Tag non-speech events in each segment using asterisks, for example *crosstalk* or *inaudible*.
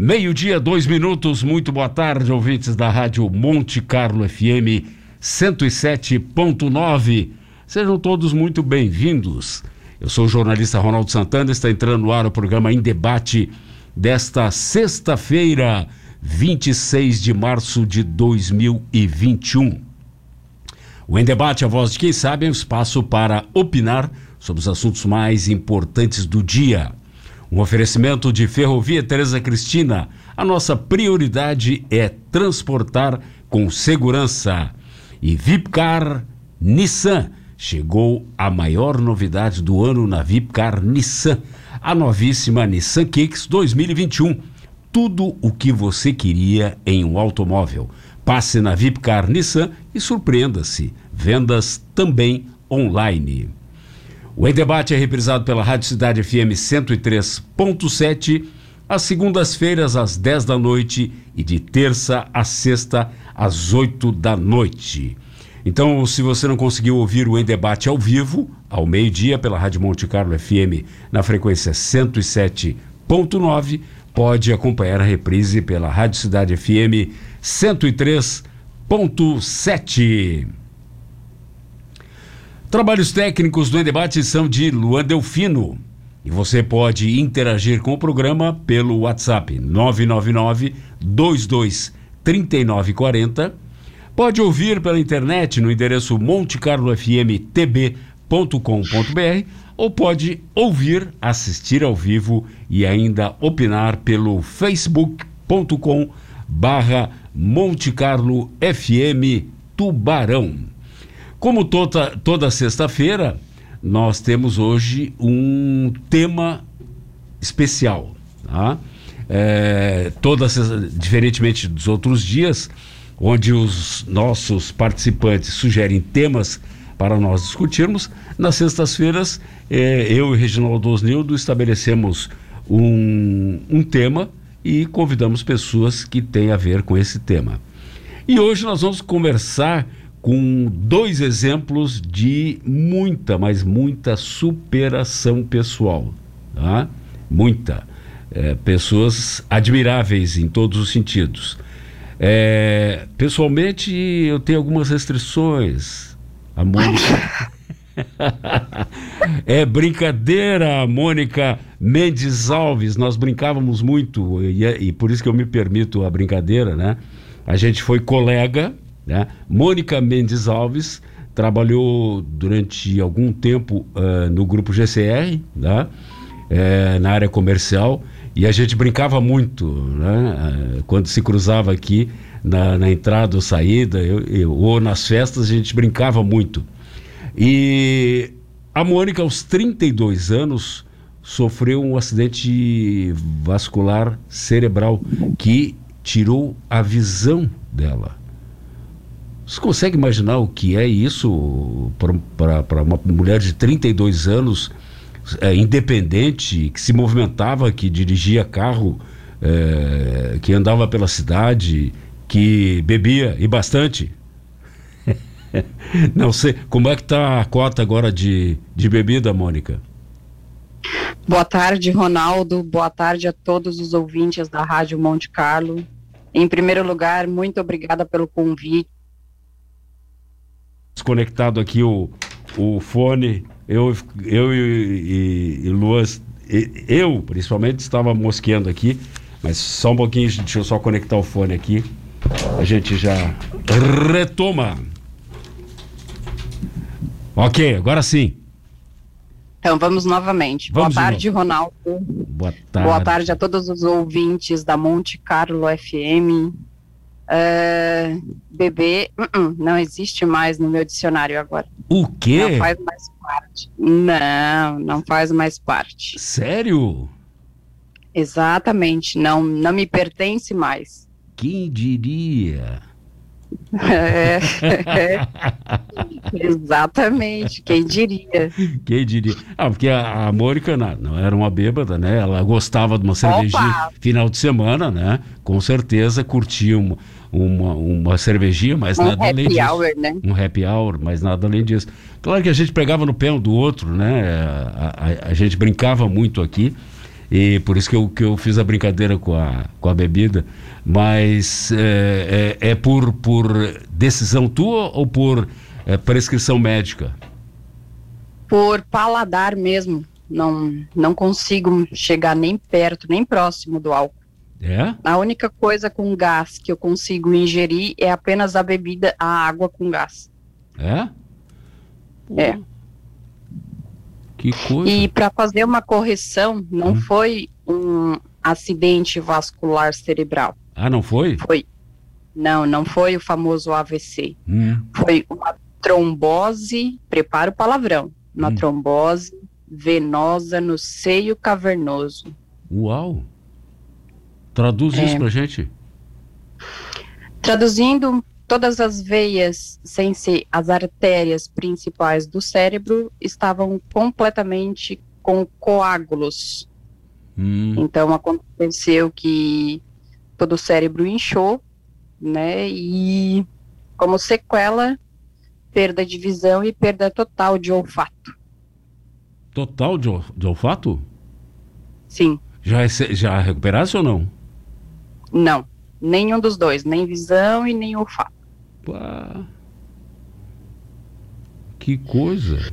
Meio-dia, dois minutos. Muito boa tarde, ouvintes da Rádio Monte Carlo FM 107.9. Sejam todos muito bem-vindos. Eu sou o jornalista Ronaldo Santana. Está entrando no ar o programa Em Debate desta sexta-feira, 26 de março de 2021. O Em Debate, a voz de quem sabe, é um espaço para opinar sobre os assuntos mais importantes do dia. Um oferecimento de Ferrovia Teresa Cristina. A nossa prioridade é transportar com segurança. E Vipcar Nissan. Chegou a maior novidade do ano na Vipcar Nissan. A novíssima Nissan Kicks 2021. Tudo o que você queria em um automóvel. Passe na Vipcar Nissan e surpreenda-se. Vendas também online. O Em Debate é reprisado pela Rádio Cidade FM 103.7, às segundas-feiras, às 10 da noite e de terça a sexta, às 8 da noite. Então, se você não conseguiu ouvir o Em Debate ao vivo, ao meio-dia, pela Rádio Monte Carlo FM, na frequência 107.9, pode acompanhar a reprise pela Rádio Cidade FM 103.7. Trabalhos técnicos do Em Debate são de Luan Delfino. E você pode interagir com o programa pelo WhatsApp 999 22 3940. Pode ouvir pela internet no endereço montecarlofmtb.com.br ou pode ouvir, assistir ao vivo e ainda opinar pelo facebook.com barra Monte Carlo FM Tubarão. Como toda, toda sexta-feira, nós temos hoje um tema especial. Tá? É, toda, diferentemente dos outros dias, onde os nossos participantes sugerem temas para nós discutirmos, nas sextas-feiras, é, eu e Reginaldo Osnildo estabelecemos um, um tema e convidamos pessoas que têm a ver com esse tema. E hoje nós vamos conversar com dois exemplos de muita, mas muita superação pessoal. Tá? Muita. É, pessoas admiráveis em todos os sentidos. É, pessoalmente, eu tenho algumas restrições. A Mônica. *laughs* é brincadeira, Mônica Mendes Alves. Nós brincávamos muito, e, e por isso que eu me permito a brincadeira, né? A gente foi colega né? Mônica Mendes Alves trabalhou durante algum tempo uh, no grupo GCR, né? É, na área comercial, e a gente brincava muito, né? quando se cruzava aqui na, na entrada ou saída, eu, eu, ou nas festas, a gente brincava muito. E a Mônica, aos 32 anos, sofreu um acidente vascular cerebral que tirou a visão dela. Você consegue imaginar o que é isso para uma mulher de 32 anos, é, independente, que se movimentava, que dirigia carro, é, que andava pela cidade, que bebia e bastante? *laughs* Não sei. Como é que está a cota agora de, de bebida, Mônica? Boa tarde, Ronaldo. Boa tarde a todos os ouvintes da Rádio Monte Carlo. Em primeiro lugar, muito obrigada pelo convite desconectado aqui o, o fone. Eu, eu e, e, e Luas, e, eu principalmente estava mosqueando aqui, mas só um pouquinho, deixa eu só conectar o fone aqui. A gente já retoma. Ok, agora sim. Então vamos novamente. Vamos Boa tarde, Ronaldo. Boa tarde. Boa tarde a todos os ouvintes da Monte Carlo FM. Uh, bebê uh -uh, não existe mais no meu dicionário agora. O quê? Não faz mais parte. Não, não faz mais parte. Sério? Exatamente, não, não me pertence mais. Quem diria? É, é, *laughs* exatamente, quem diria? Quem diria? Ah, porque a, a Mônica não, não, era uma bêbada, né? Ela gostava de uma cervejinha Opa! final de semana, né? Com certeza curtia uma, uma, uma cervejinha, mas um nada além disso. Hour, né? Um happy hour, mas nada além disso. Claro que a gente pegava no pé um do outro, né? A, a, a gente brincava muito aqui. E por isso que eu, que eu fiz a brincadeira com a, com a bebida. Mas é, é, é por, por decisão tua ou por é, prescrição médica? Por paladar mesmo. Não, não consigo chegar nem perto, nem próximo do álcool. É? A única coisa com gás que eu consigo ingerir é apenas a bebida, a água com gás. É? Pô. É. Que coisa. E para fazer uma correção, não hum. foi um acidente vascular cerebral. Ah, não foi? Foi. Não, não foi o famoso AVC. Hum. Foi uma trombose, prepara o palavrão, uma hum. trombose venosa no seio cavernoso. Uau! Traduz é. isso pra gente. Traduzindo, todas as veias, sem ser as artérias principais do cérebro, estavam completamente com coágulos. Hum. Então aconteceu que todo o cérebro inchou, né? E como sequela, perda de visão e perda total de olfato. Total de, de olfato? Sim. Já, já recuperasse ou não? Não, nenhum dos dois, nem visão e nem olfato. Pá. Que coisa.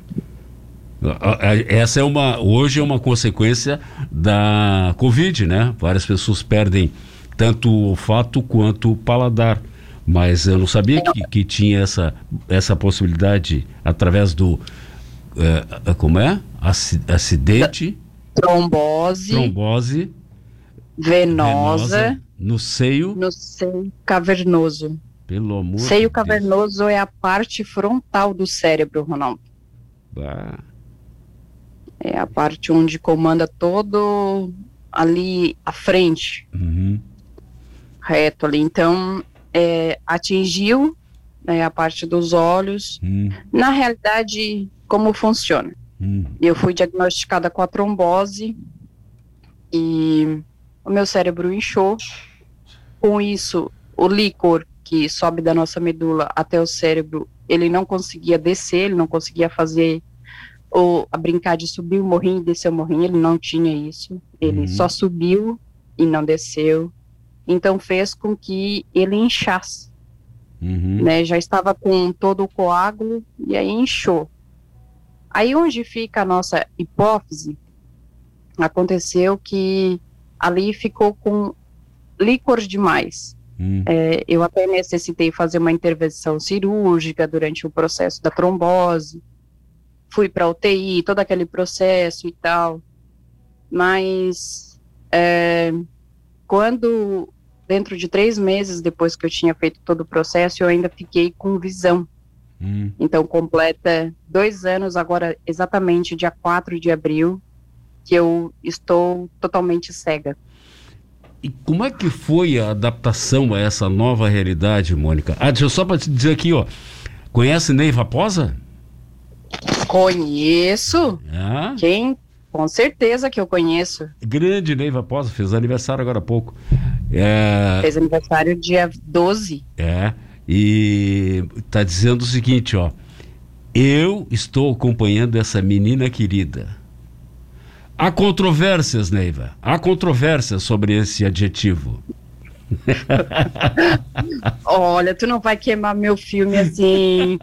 Essa é uma, hoje é uma consequência da Covid, né? Várias pessoas perdem tanto o olfato quanto o paladar. Mas eu não sabia que, que tinha essa, essa possibilidade através do. É, como é? Acidente. Trombose. Trombose. Venosa. venosa no seio. No seio cavernoso. Pelo amor Seio de cavernoso Deus. é a parte frontal do cérebro, Ronaldo. Bah. É a parte onde comanda todo ali à frente. Uhum. Reto ali. Então, é, atingiu né, a parte dos olhos. Uhum. Na realidade, como funciona? Uhum. Eu fui diagnosticada com a trombose e o meu cérebro inchou. Com isso, o líquor que sobe da nossa medula até o cérebro, ele não conseguia descer, ele não conseguia fazer ou a brincar de subir o morrinho e descer o morrinho, ele não tinha isso. Ele uhum. só subiu e não desceu. Então fez com que ele inchasse. Uhum. Né? Já estava com todo o coágulo e aí inchou. Aí onde fica a nossa hipófise, aconteceu que ali ficou com líquor demais. Hum. É, eu até necessitei fazer uma intervenção cirúrgica durante o processo da trombose. Fui para UTI, todo aquele processo e tal. Mas é, quando, dentro de três meses depois que eu tinha feito todo o processo, eu ainda fiquei com visão. Hum. Então, completa dois anos, agora exatamente dia 4 de abril, que eu estou totalmente cega. E como é que foi a adaptação a essa nova realidade, Mônica? Ah, deixa eu só para te dizer aqui, ó. Conhece Ney Raposa? Conheço. Ah? Quem? Com certeza que eu conheço. Grande Ney Raposa, fez aniversário agora há pouco. É... Fez aniversário dia 12. É. E tá dizendo o seguinte, ó. Eu estou acompanhando essa menina querida Há controvérsias, Neiva. Há controvérsias sobre esse adjetivo. *laughs* Olha, tu não vai queimar meu filme assim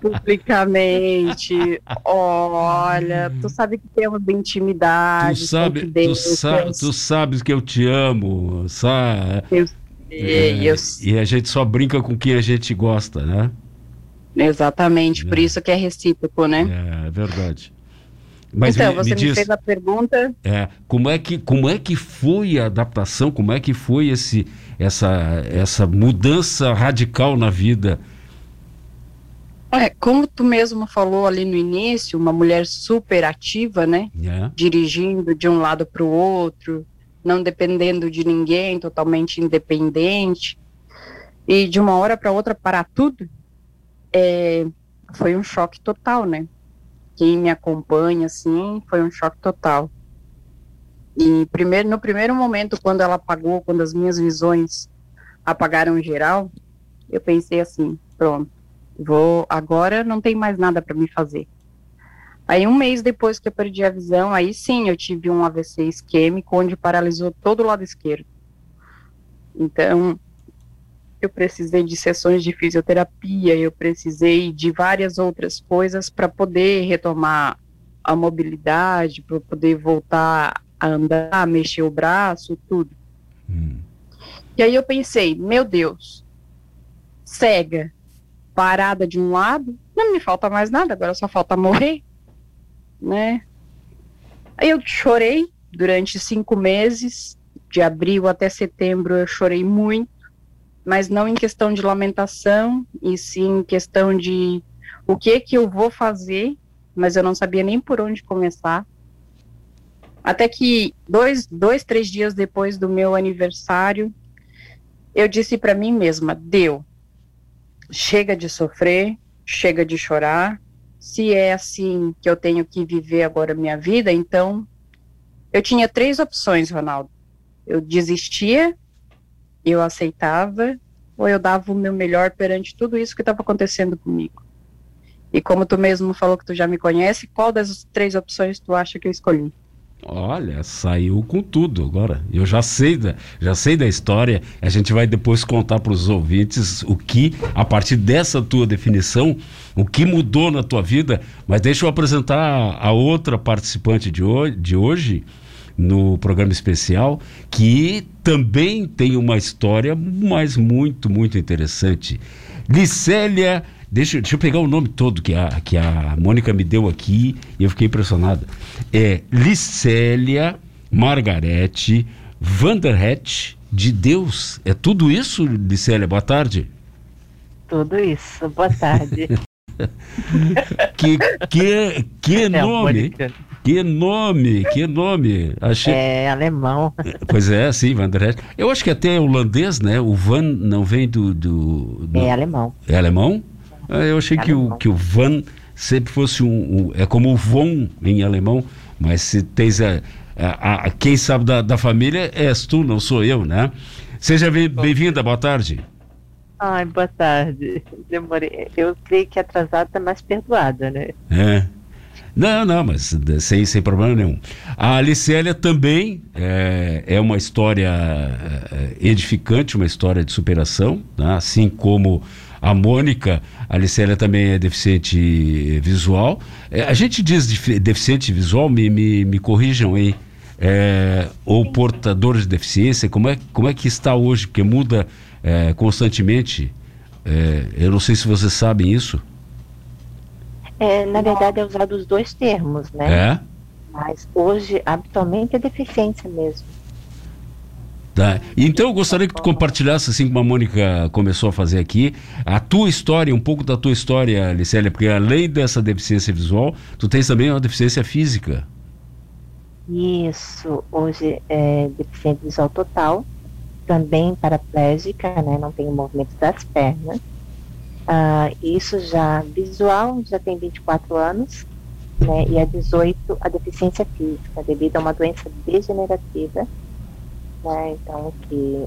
publicamente. Olha, tu sabe que temos intimidade. Tu sabe, tu, sa tu sabes que eu te amo, sabe? Eu sei, é, eu sei. E a gente só brinca com quem a gente gosta, né? Exatamente, é. por isso que é recíproco, né? É, é verdade. Mas então, me, você me, diz, me, fez a pergunta. É, como é que como é que foi a adaptação? Como é que foi esse essa essa mudança radical na vida? É, como tu mesmo falou ali no início, uma mulher super ativa, né? É. Dirigindo de um lado para o outro, não dependendo de ninguém, totalmente independente. E de uma hora para outra parar tudo, é, foi um choque total, né? Quem me acompanha, assim, foi um choque total. E primeiro, no primeiro momento, quando ela apagou, quando as minhas visões apagaram geral, eu pensei assim, pronto, vou, agora não tem mais nada para me fazer. Aí um mês depois que eu perdi a visão, aí sim eu tive um AVC isquêmico onde paralisou todo o lado esquerdo. Então, eu precisei de sessões de fisioterapia, eu precisei de várias outras coisas para poder retomar a mobilidade, para poder voltar a andar, mexer o braço, tudo. Hum. E aí eu pensei, meu Deus, cega, parada de um lado, não me falta mais nada, agora só falta morrer, né? Aí eu chorei durante cinco meses, de abril até setembro eu chorei muito, mas não em questão de lamentação, e sim em questão de o que que eu vou fazer, mas eu não sabia nem por onde começar. Até que dois, dois três dias depois do meu aniversário, eu disse para mim mesma: deu, chega de sofrer, chega de chorar. Se é assim que eu tenho que viver agora minha vida, então eu tinha três opções, Ronaldo. Eu desistia, eu aceitava, ou eu dava o meu melhor perante tudo isso que estava acontecendo comigo. E como tu mesmo falou que tu já me conhece, qual das três opções tu acha que eu escolhi? Olha, saiu com tudo agora. Eu já sei da, já sei da história. A gente vai depois contar para os ouvintes o que, a partir dessa tua definição, o que mudou na tua vida. Mas deixa eu apresentar a outra participante de de hoje no programa especial, que também tem uma história, mas muito, muito interessante. Licélia Deixa, deixa eu pegar o nome todo que a, que a Mônica me deu aqui e eu fiquei impressionada. É Licélia Margarete Vanderhet de Deus. É tudo isso, Licélia? Boa tarde. Tudo isso. Boa tarde. *laughs* que, que, que é nome! Que nome, que nome. Achei... É alemão. Pois é, sim, Vanderhet. Eu acho que até é holandês, né? O Van não vem do, do, do... É alemão. É alemão? Ah, eu achei que o, que o Van sempre fosse um, um, É como o Von em alemão, mas se tens a, a, a quem sabe da, da, família és tu, não sou eu, né? Seja bem-vinda, boa tarde. Ai, boa tarde. Demorei. Eu creio que atrasada está mais perdoada, né? É. Não, não, mas sem, sem problema nenhum. A Alicélia também é, é uma história é, edificante, uma história de superação, né? assim como a Mônica, a Alicélia também é deficiente visual. É, a gente diz deficiente visual, me, me, me corrijam aí, é, ou portador de deficiência, como é, como é que está hoje? Porque muda é, constantemente. Eu não sei se vocês sabem isso. É, na verdade, é usado os dois termos, né? É? Mas hoje, habitualmente, é deficiência mesmo. Tá. Então eu gostaria que tu compartilhasse, assim como a Mônica começou a fazer aqui, a tua história, um pouco da tua história, Licélia, porque além dessa deficiência visual, tu tens também uma deficiência física. Isso, hoje é deficiente visual total, também paraplégica, né, não tem o movimento das pernas. Ah, isso já visual, já tem 24 anos, né, e a 18 a deficiência física, devido a uma doença degenerativa né? Então, que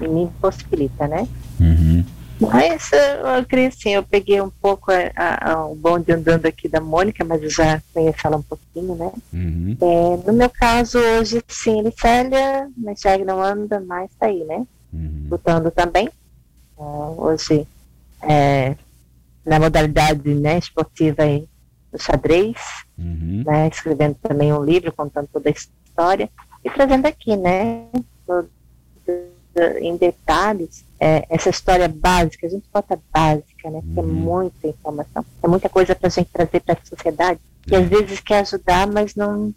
me possibilita, né? Uhum. Mas eu creio assim, eu peguei um pouco a, a, a, o bonde andando aqui da Mônica, mas eu já conheço ela um pouquinho, né? Uhum. É, no meu caso, hoje, sim, Licélia, mas já não anda, mas tá aí, né? Uhum. Lutando também. Uh, hoje, é, na modalidade né, esportiva do xadrez, uhum. né? Escrevendo também um livro contando toda a história e trazendo aqui, né, em detalhes, é, essa história básica, a gente bota básica, né, porque é uhum. muita informação, é muita coisa para a gente trazer para a sociedade, que às vezes quer ajudar, mas não,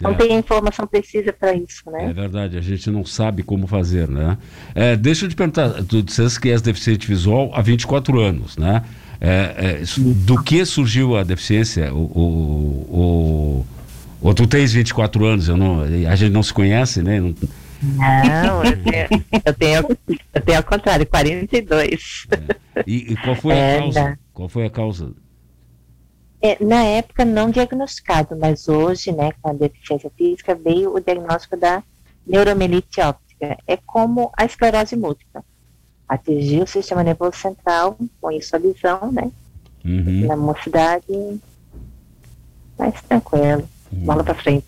não é. tem informação precisa para isso, né? É verdade, a gente não sabe como fazer, né? É, deixa eu te perguntar, tu disseste que és deficiente visual há 24 anos, né? É, é, do que surgiu a deficiência? O, o, o, ou tu tens 24 anos, eu não, a gente não se conhece, né? Não, não eu, tenho, eu, tenho, eu tenho ao contrário, 42. É. E, e qual foi a é, causa? Qual foi a causa? É, na época não diagnosticado, mas hoje, né, com a deficiência física, veio o diagnóstico da neuromelite óptica. É como a esclerose múltipla. Atingiu o sistema nervoso central, com isso a visão, né? Uhum. Na mocidade Mas tranquilo, hum. bola para frente.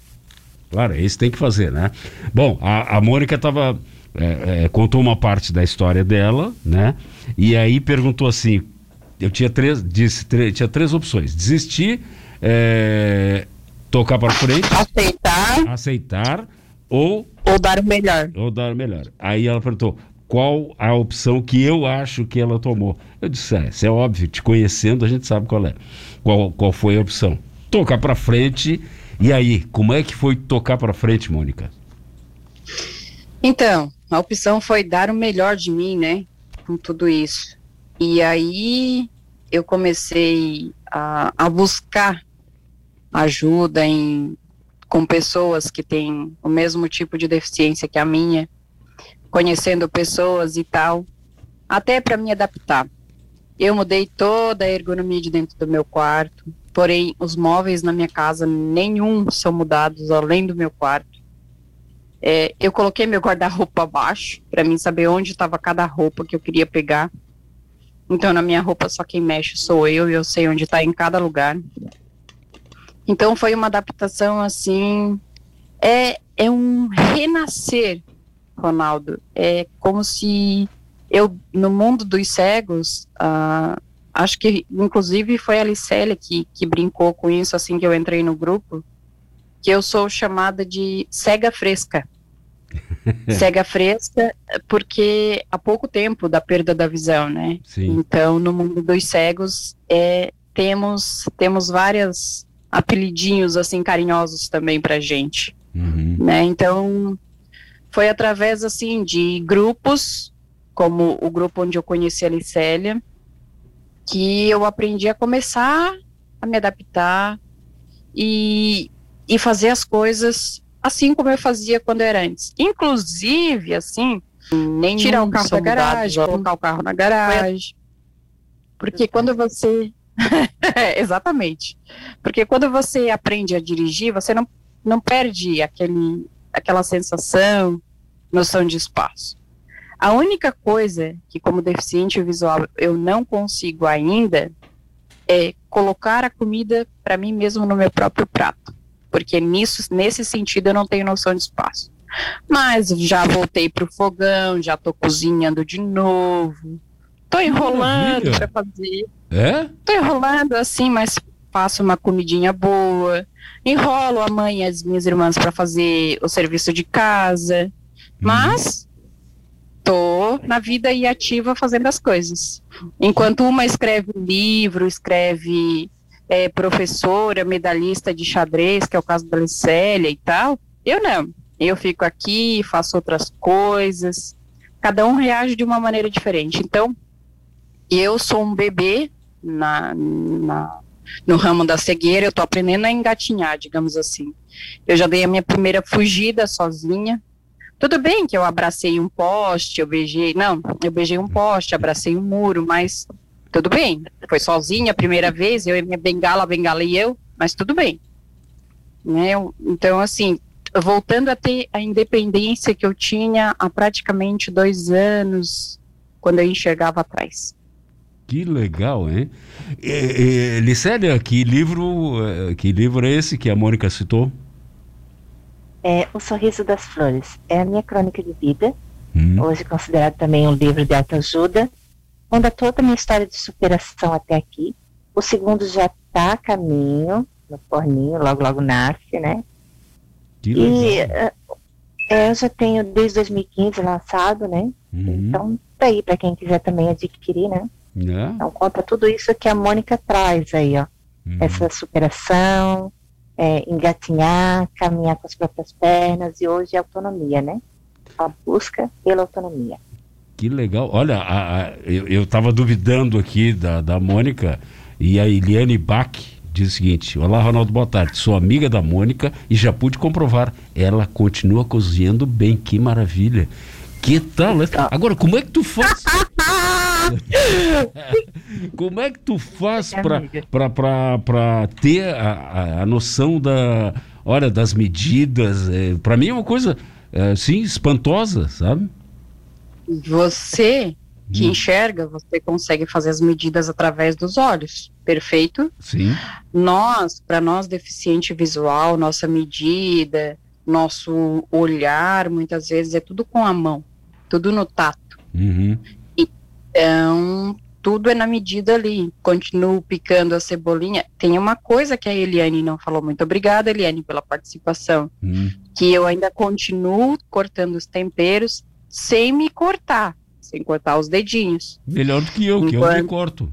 Claro, isso tem que fazer, né? Bom, a, a Mônica estava é, é, contou uma parte da história dela, né? E aí perguntou assim, eu tinha três, disse, três, tinha três opções: desistir, é, tocar para frente, aceitar, aceitar ou ou dar o melhor. Ou dar o melhor. Aí ela perguntou: qual a opção que eu acho que ela tomou? Eu disse: é, isso é óbvio, te conhecendo a gente sabe qual é. Qual, qual foi a opção? Tocar para frente. E aí, como é que foi tocar para frente, Mônica? Então, a opção foi dar o melhor de mim, né? Com tudo isso. E aí eu comecei a, a buscar ajuda em, com pessoas que têm o mesmo tipo de deficiência que a minha, conhecendo pessoas e tal, até para me adaptar. Eu mudei toda a ergonomia de dentro do meu quarto, porém os móveis na minha casa nenhum são mudados além do meu quarto. É, eu coloquei meu guarda-roupa abaixo para mim saber onde estava cada roupa que eu queria pegar. Então, na minha roupa, só quem mexe sou eu e eu sei onde está em cada lugar. Então, foi uma adaptação assim. É, é um renascer, Ronaldo. É como se eu, no mundo dos cegos, uh, acho que inclusive foi a Licélia que, que brincou com isso assim que eu entrei no grupo, que eu sou chamada de cega fresca. *laughs* cega fresca, porque há pouco tempo da perda da visão, né? Sim. Então, no mundo dos cegos, é, temos temos vários apelidinhos assim carinhosos também para gente, uhum. né? Então, foi através assim de grupos, como o grupo onde eu conheci a Licélia, que eu aprendi a começar a me adaptar e, e fazer as coisas assim como eu fazia quando era antes. Inclusive, assim, nem tirar o carro da garagem, colocar o carro na garagem. Porque quando você. *laughs* Exatamente. Porque quando você aprende a dirigir, você não, não perde aquele, aquela sensação, noção de espaço. A única coisa que, como deficiente visual, eu não consigo ainda é colocar a comida para mim mesmo no meu próprio prato porque nisso, nesse sentido eu não tenho noção de espaço. Mas já voltei para o fogão, já estou cozinhando de novo. Estou enrolando para fazer. É? Tô enrolando assim, mas faço uma comidinha boa. Enrolo a mãe e as minhas irmãs para fazer o serviço de casa. Hum. Mas tô na vida e ativa fazendo as coisas. Enquanto uma escreve livro, escreve é, professora, medalhista de xadrez, que é o caso da Licélia e tal. Eu não. Eu fico aqui, faço outras coisas. Cada um reage de uma maneira diferente. Então, eu sou um bebê na, na no ramo da cegueira, eu estou aprendendo a engatinhar, digamos assim. Eu já dei a minha primeira fugida sozinha. Tudo bem que eu abracei um poste, eu beijei. Não, eu beijei um poste, abracei um muro, mas tudo bem. Foi sozinha a primeira vez, eu e minha bengala, a bengala e eu, mas tudo bem. Né? Então, assim, voltando a ter a independência que eu tinha há praticamente dois anos, quando eu enxergava atrás. Que legal, hein? E, e, Licélia, que livro, eh, que livro é esse que a Mônica citou? É O Sorriso das Flores. É a minha crônica de vida, hum. hoje considerado também um livro de autoajuda conta toda a minha história de superação até aqui. O segundo já está a caminho, no forninho, logo, logo nasce, né? Que e é, eu já tenho desde 2015 lançado, né? Uhum. Então, tá aí para quem quiser também adquirir, né? Yeah. Então, conta tudo isso que a Mônica traz aí, ó. Uhum. Essa superação, é, engatinhar, caminhar com as próprias pernas e hoje é autonomia, né? A busca pela autonomia. Que legal. Olha, a, a, eu estava duvidando aqui da, da Mônica e a Eliane Bach diz o seguinte: Olá, Ronaldo, boa tarde. Sou amiga da Mônica e já pude comprovar. Ela continua cozinhando bem, que maravilha. Que tal, né? Agora, como é que tu faz? *laughs* como é que tu faz para ter a, a, a, noção da, olha, das medidas? É, para mim é uma coisa, é, sim, espantosa, sabe? Você que hum. enxerga, você consegue fazer as medidas através dos olhos, perfeito? Sim. Nós, para nós deficiente visual, nossa medida, nosso olhar, muitas vezes é tudo com a mão, tudo no tato. Uhum. Então, tudo é na medida ali. Continuo picando a cebolinha. Tem uma coisa que a Eliane não falou. Muito obrigada, Eliane, pela participação. Hum. Que eu ainda continuo cortando os temperos sem me cortar, sem cortar os dedinhos. Melhor do que eu, Enquanto... que eu me corto.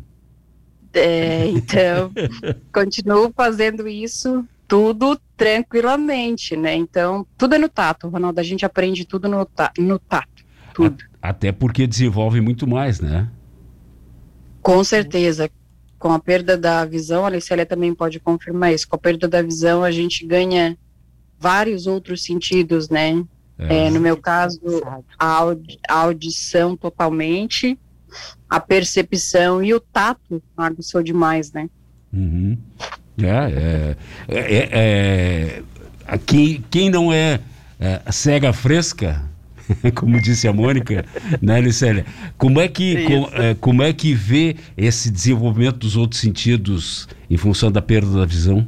É, então, *laughs* continuo fazendo isso tudo tranquilamente, né? Então, tudo é no tato, Ronaldo. A gente aprende tudo no, ta no tato. Tudo. Até porque desenvolve muito mais, né? Com certeza. Com a perda da visão, a Licélia também pode confirmar isso. Com a perda da visão, a gente vários outros sentidos, né? É. É, no meu caso, a, a, audição totalmente, a percepção e o tato aguçou demais, né? Uhum. É, é, é, é, quem, quem não é, é cega fresca *laughs* como disse a Mônica, *laughs* né, Licélia? Como é que é, como é que vê esse desenvolvimento dos outros sentidos em função da perda da visão?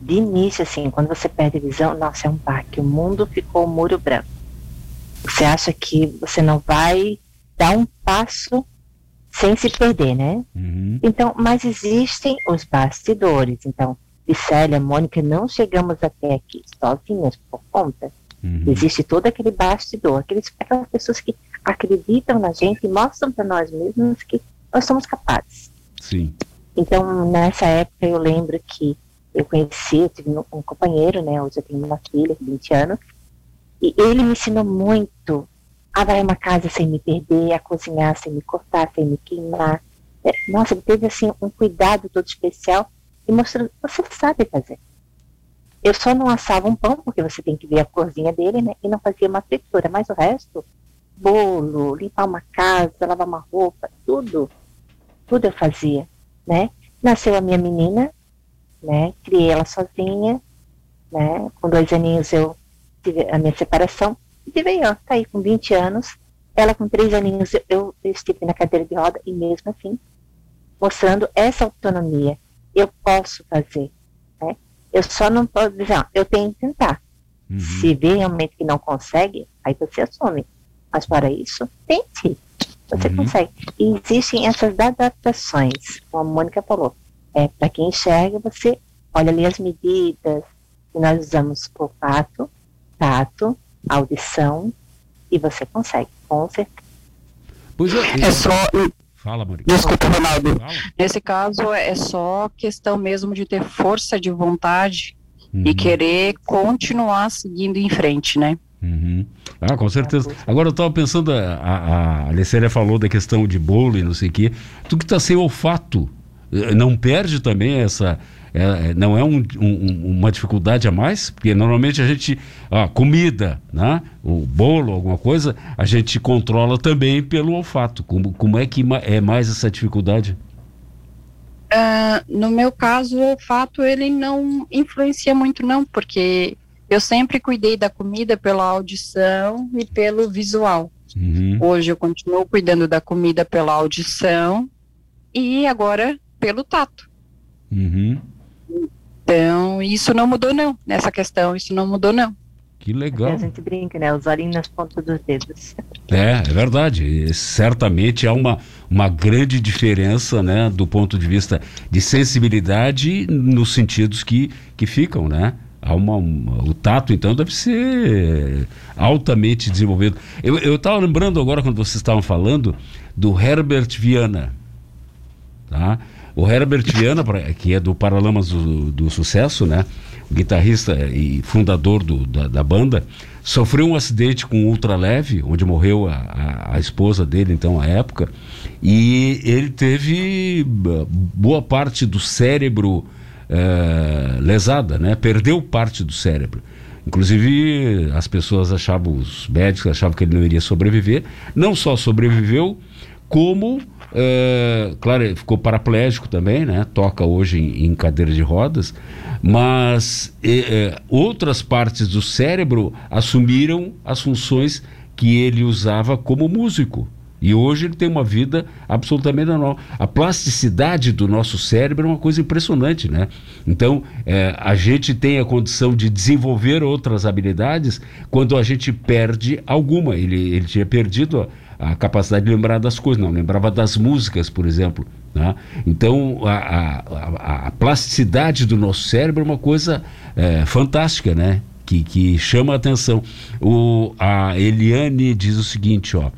De início, assim, quando você perde a visão, nossa, é um baque. O mundo ficou um muro branco. Você acha que você não vai dar um passo sem se perder, né? Uhum. Então, mas existem os bastidores. Então, Licélia, Mônica, não chegamos até aqui sozinhas por conta Uhum. Existe todo aquele bastidor, aqueles, aquelas pessoas que acreditam na gente e mostram para nós mesmos que nós somos capazes. Sim. Então, nessa época, eu lembro que eu conheci, eu tive um companheiro, né, hoje eu tenho uma filha de 20 anos, e ele me ensinou muito a dar uma casa sem me perder, a cozinhar sem me cortar, sem me queimar. É, nossa, ele teve, assim, um cuidado todo especial e mostrou, você sabe fazer. Eu só não assava um pão, porque você tem que ver a corzinha dele, né? E não fazia uma fritura, mas o resto, bolo, limpar uma casa, lavar uma roupa, tudo, tudo eu fazia, né? Nasceu a minha menina, né? Criei ela sozinha, né? Com dois aninhos eu tive a minha separação. E tive aí, ó, tá aí com 20 anos. Ela com três aninhos eu, eu estive na cadeira de roda e mesmo assim, mostrando essa autonomia. Eu posso fazer, né? Eu só não posso dizer, eu tenho que tentar. Uhum. Se vê realmente que não consegue, aí você assume. Mas para isso, tente. Você uhum. consegue. E existem essas adaptações, como a Mônica falou. É, para quem enxerga, você olha ali as medidas, que nós usamos olfato, tato, audição, e você consegue, com certeza. Pois é, é só. Fala, Mônica. Desculpa, Ronaldo. Fala. Nesse caso, é só questão mesmo de ter força de vontade uhum. e querer continuar seguindo em frente, né? Uhum. Ah, com certeza. Agora eu estava pensando, a, a, a falou da questão de bolo e não sei o quê. Tu que está sem olfato, não perde também essa, é, é, não é um, um, uma dificuldade a mais, porque normalmente a gente, a comida, né, o bolo, alguma coisa, a gente controla também pelo olfato. Como, como é que é mais essa dificuldade? Uh, no meu caso, o olfato ele não influencia muito não, porque eu sempre cuidei da comida pela audição e pelo visual. Uhum. Hoje eu continuo cuidando da comida pela audição e agora pelo tato. Uhum. Então, isso não mudou não, nessa questão, isso não mudou não. Que legal. A gente brinca, né? Os olhinhos nas pontas dos dedos. É, é verdade. E, certamente há uma, uma grande diferença, né? Do ponto de vista de sensibilidade nos sentidos que, que ficam, né? Há uma, uma o tato, então, deve ser altamente desenvolvido. Eu estava lembrando agora, quando vocês estavam falando, do Herbert Viana, tá? O Herbert Viana, que é do Paralamas do, do Sucesso, né? guitarrista e fundador do, da, da, banda, sofreu um acidente com ultraleve, onde morreu a, a, a, esposa dele, então, à época, e ele teve boa parte do cérebro é, lesada, né? Perdeu parte do cérebro. Inclusive, as pessoas achavam, os médicos achavam que ele não iria sobreviver. Não só sobreviveu, como Uh, claro, ele ficou paraplégico também, né? Toca hoje em, em cadeira de rodas, mas outras partes do cérebro assumiram as funções que ele usava como músico. E hoje ele tem uma vida absolutamente normal. A plasticidade do nosso cérebro é uma coisa impressionante, né? Então, é, a gente tem a condição de desenvolver outras habilidades quando a gente perde alguma. Ele, ele tinha perdido a, capacidade de lembrar das coisas, não lembrava das músicas, por exemplo. Né? Então, a, a, a, plasticidade do nosso cérebro é uma coisa é, fantástica, né? Que, que chama a atenção. O, a Eliane diz o seguinte, ó.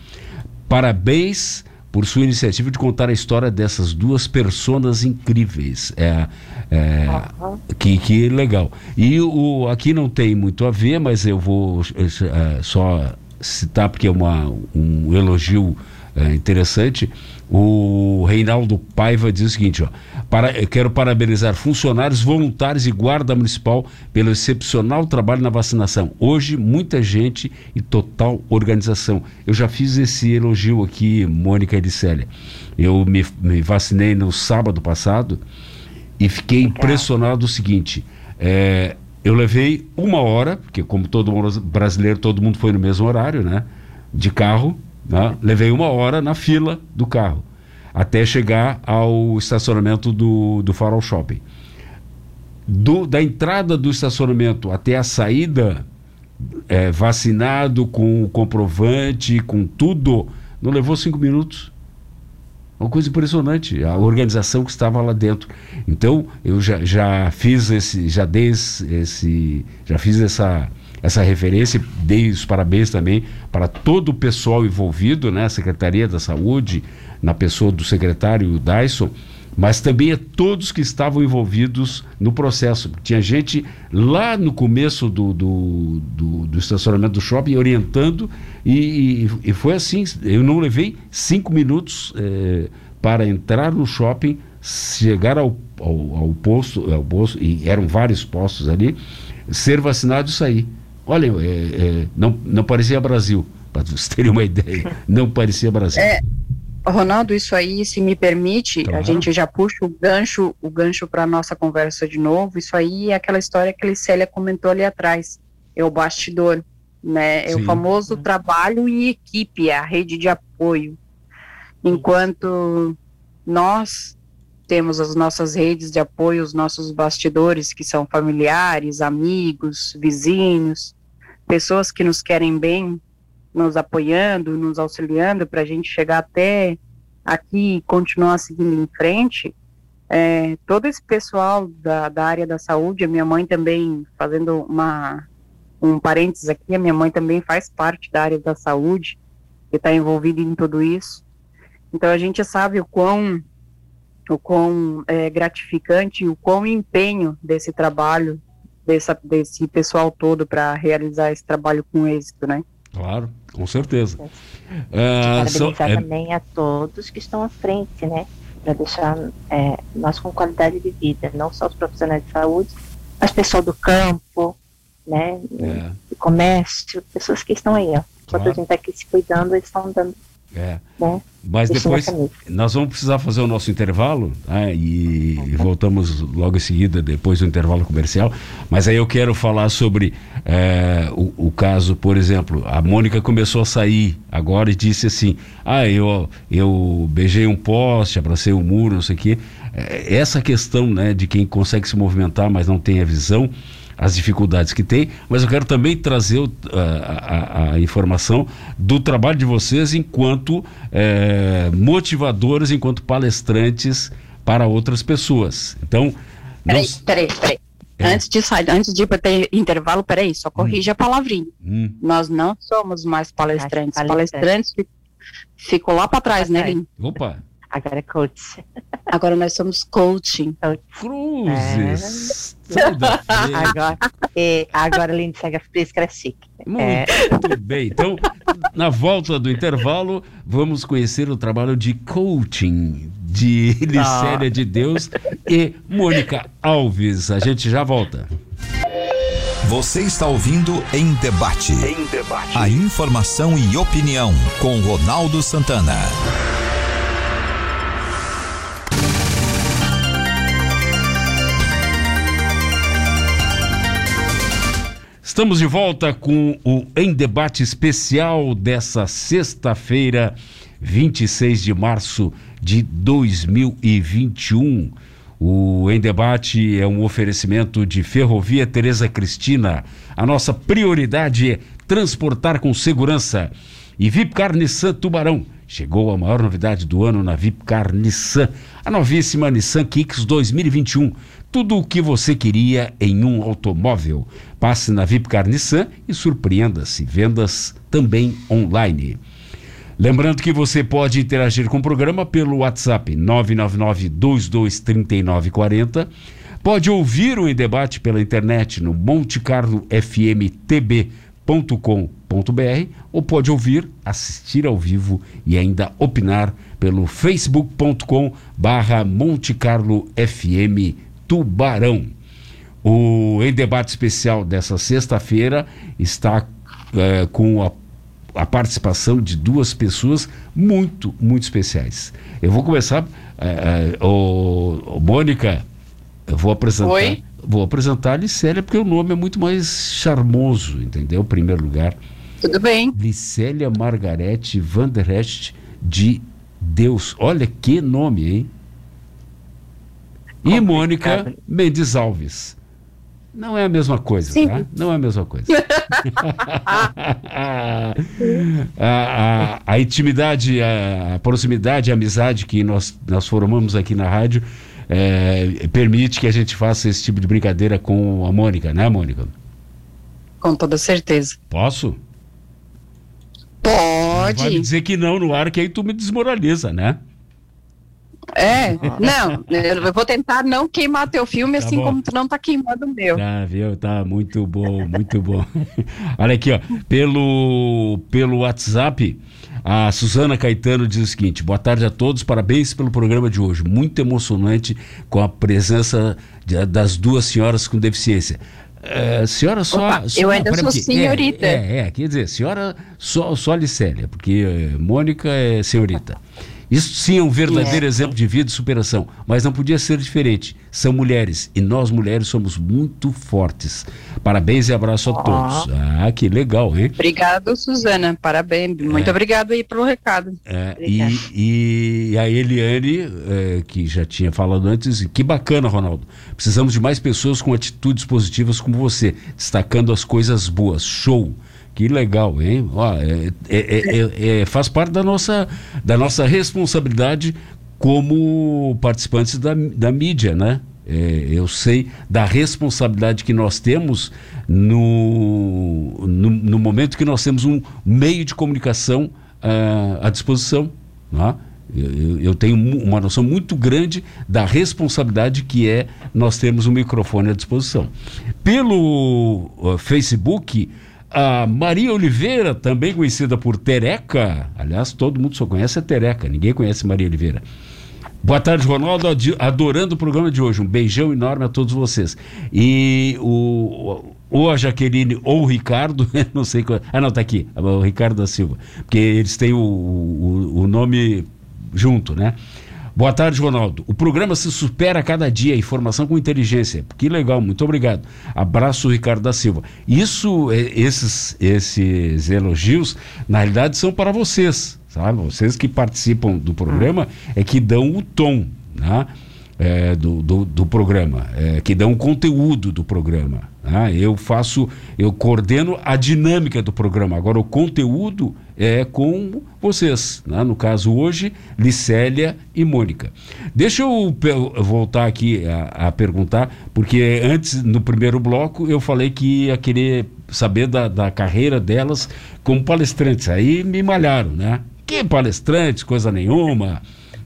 Parabéns por sua iniciativa de contar a história dessas duas personas incríveis. É, é uhum. que, que legal. E o, aqui não tem muito a ver, mas eu vou é, só citar porque é uma, um elogio é, interessante. O Reinaldo Paiva diz o seguinte: ó, para, eu quero parabenizar funcionários, voluntários e guarda municipal pelo excepcional trabalho na vacinação. Hoje, muita gente e total organização. Eu já fiz esse elogio aqui, Mônica Edicélia. Eu me, me vacinei no sábado passado e fiquei impressionado o seguinte: é, eu levei uma hora, porque como todo brasileiro, todo mundo foi no mesmo horário, né? De carro né? Levei uma hora na fila do carro até chegar ao estacionamento do, do Farol Shopping. Do, da entrada do estacionamento até a saída, é, vacinado com o comprovante, com tudo, não levou cinco minutos. Uma coisa impressionante, a organização que estava lá dentro. Então, eu já, já fiz esse, já dei esse, já fiz essa essa referência. Dei os parabéns também para todo o pessoal envolvido, né? A Secretaria da Saúde, na pessoa do secretário Dyson, mas também a todos que estavam envolvidos no processo. Tinha gente lá no começo do, do, do, do estacionamento do shopping orientando, e, e, e, foi assim. Eu não levei cinco minutos é, para entrar no shopping, chegar ao, ao, ao posto, ao posto, e eram vários postos ali, ser vacinado e sair. Olha, é, é, não, não parecia Brasil, *laughs* para vocês terem uma ideia. Não parecia Brasil. É, Ronaldo, isso aí, se me permite, claro. a gente já puxa o gancho, o gancho para a nossa conversa de novo. Isso aí é aquela história que a Célia comentou ali atrás. É o bastidor, né? É Sim. o famoso trabalho em equipe, é a rede de apoio. Enquanto nós temos as nossas redes de apoio, os nossos bastidores, que são familiares, amigos, vizinhos, pessoas que nos querem bem, nos apoiando, nos auxiliando para a gente chegar até aqui e continuar seguindo em frente. É, todo esse pessoal da, da área da saúde, a minha mãe também, fazendo uma, um parênteses aqui, a minha mãe também faz parte da área da saúde, que está envolvida em tudo isso. Então a gente sabe o quão o quão é, gratificante, o quão empenho desse trabalho, dessa, desse pessoal todo para realizar esse trabalho com êxito, né? Claro, com certeza. É, parabenizar é... também a todos que estão à frente, né? Para deixar é, nós com qualidade de vida, não só os profissionais de saúde, mas pessoal do campo, né? É. Do comércio, pessoas que estão aí, ó. Enquanto claro. a gente está aqui se cuidando, eles estão dando é. Né? Mas depois nós vamos precisar fazer o nosso intervalo né? e, voltamos logo em seguida, depois do intervalo comercial. Mas aí eu quero falar sobre é, o, o, caso, por exemplo, a Mônica começou a sair agora e disse assim: Ah, eu, eu beijei um poste, abracei um muro, não sei o quê. É, essa questão né, de quem consegue se movimentar, mas não tem a visão as dificuldades que tem, mas eu quero também trazer uh, a, a, informação do trabalho de vocês enquanto eh, motivadores, enquanto palestrantes para outras pessoas. Então. Peraí, nós... peraí, peraí. É. Antes de sair, antes de ir para ter intervalo, peraí, só corrige hum. a palavrinha. Hum. Nós não somos mais palestrantes. Palestrantes ficou lá para trás, né, Lin? Opa! Agora é coach. Agora nós somos coaching. Cruzes! É. agora, e, agora a Lindy isso que é chique. Muito, é. bem. Então, na volta do intervalo, vamos conhecer o trabalho de coaching de Licélia de Deus e Mônica Alves. A gente já volta. Você está ouvindo Em Debate. Em Debate. A informação e opinião com Ronaldo Santana. Estamos de volta com o Em Debate especial dessa sexta-feira, 26 de março de 2021. O Em Debate é um oferecimento de Ferrovia Tereza Cristina. A nossa prioridade é transportar com segurança. E Vipcar Nissan Tubarão. Chegou a maior novidade do ano na Vipcar Nissan, a novíssima Nissan Kicks 2021. Tudo o que você queria em um automóvel. Passe na Vipcar Nissan e surpreenda-se. Vendas também online. Lembrando que você pode interagir com o programa pelo WhatsApp 999-223940. Pode ouvir o em debate pela internet no montecarlofmtb.com.br ou pode ouvir, assistir ao vivo e ainda opinar pelo facebook.com barra Monte Carlo FM Tubarão. O em debate especial dessa sexta-feira está é, com a a participação de duas pessoas muito, muito especiais. Eu vou começar, é, é, o, o, Mônica, eu vou apresentar. Oi? Vou apresentar a Licélia, porque o nome é muito mais charmoso, entendeu? Em primeiro lugar. Tudo bem. Licélia Margarete Vanderest de Deus. Olha que nome, hein? E Mônica Mendes Alves. Não é a mesma coisa, Sim. tá? Não é a mesma coisa. *laughs* *laughs* a, a, a, intimidade, a, proximidade, a amizade que nós, nós formamos aqui na rádio é, permite que a gente faça esse tipo de brincadeira com a Mônica, né, Mônica? Com toda certeza. Posso? Pode. Pode dizer que não no ar, que aí tu me desmoraliza, né? É, não, eu vou tentar não queimar teu filme, tá assim bom. como tu não tá queimando o meu. Tá, viu? Tá muito bom, muito bom. *laughs* Olha aqui, ó, pelo, pelo WhatsApp, a Suzana Caetano diz o seguinte: boa tarde a todos, parabéns pelo programa de hoje. Muito emocionante com a presença de, das duas senhoras com deficiência. É, senhora só, Opa, só, Eu ainda sou senhorita. É, é, é, quer dizer, senhora só, só Licélia, porque é, Mônica é senhorita. Isso sim é um verdadeiro é. exemplo de vida e superação, mas não podia ser diferente. São mulheres e nós mulheres somos muito fortes. Parabéns e abraço a todos. Ah, que legal, hein? Obrigado, Suzana. Parabéns. Muito é. obrigado aí pelo recado. É, e, e, a Eliane, é, que já tinha falado antes, que bacana, Ronaldo. Precisamos de mais pessoas com atitudes positivas como você, destacando as coisas boas. Show. Que legal, hein? Ó, é, é, é, é, faz parte da nossa, da nossa responsabilidade como participantes da, da mídia, né? É, eu sei da responsabilidade que nós temos no, no, no, momento que nós temos um meio de comunicação uh, à disposição. Né? Eu, eu, tenho uma noção muito grande da responsabilidade que é nós termos um microfone à disposição. Pelo uh, Facebook, a Maria Oliveira, também conhecida por Tereca, aliás, todo mundo só conhece a Tereca, ninguém conhece Maria Oliveira. Boa tarde, Ronaldo, adorando o programa de hoje. Um beijão enorme a todos vocês. E o, ou a Jaqueline ou o Ricardo, *laughs* não sei qual. Ah, não, tá aqui, o Ricardo da Silva. Porque eles têm o, o, o nome junto, né? Boa tarde, Ronaldo. O programa se supera a cada dia, informação com inteligência. Que legal, muito obrigado. Abraço, Ricardo da Silva. Isso, é, esses, esses elogios, na realidade, são para vocês, sabe? Vocês que participam do programa é que dão o tom, né? É, do, do, do, programa, é, que dão o conteúdo do programa. Né? Eu faço, eu coordeno a dinâmica do programa. Agora, o conteúdo é com vocês. Né? No caso, hoje, Licélia e Mônica. Deixa eu voltar aqui a, a, perguntar, porque antes, no primeiro bloco, eu falei que ia querer saber da, da carreira delas como palestrantes. Aí me malharam, né? Que palestrantes, coisa nenhuma.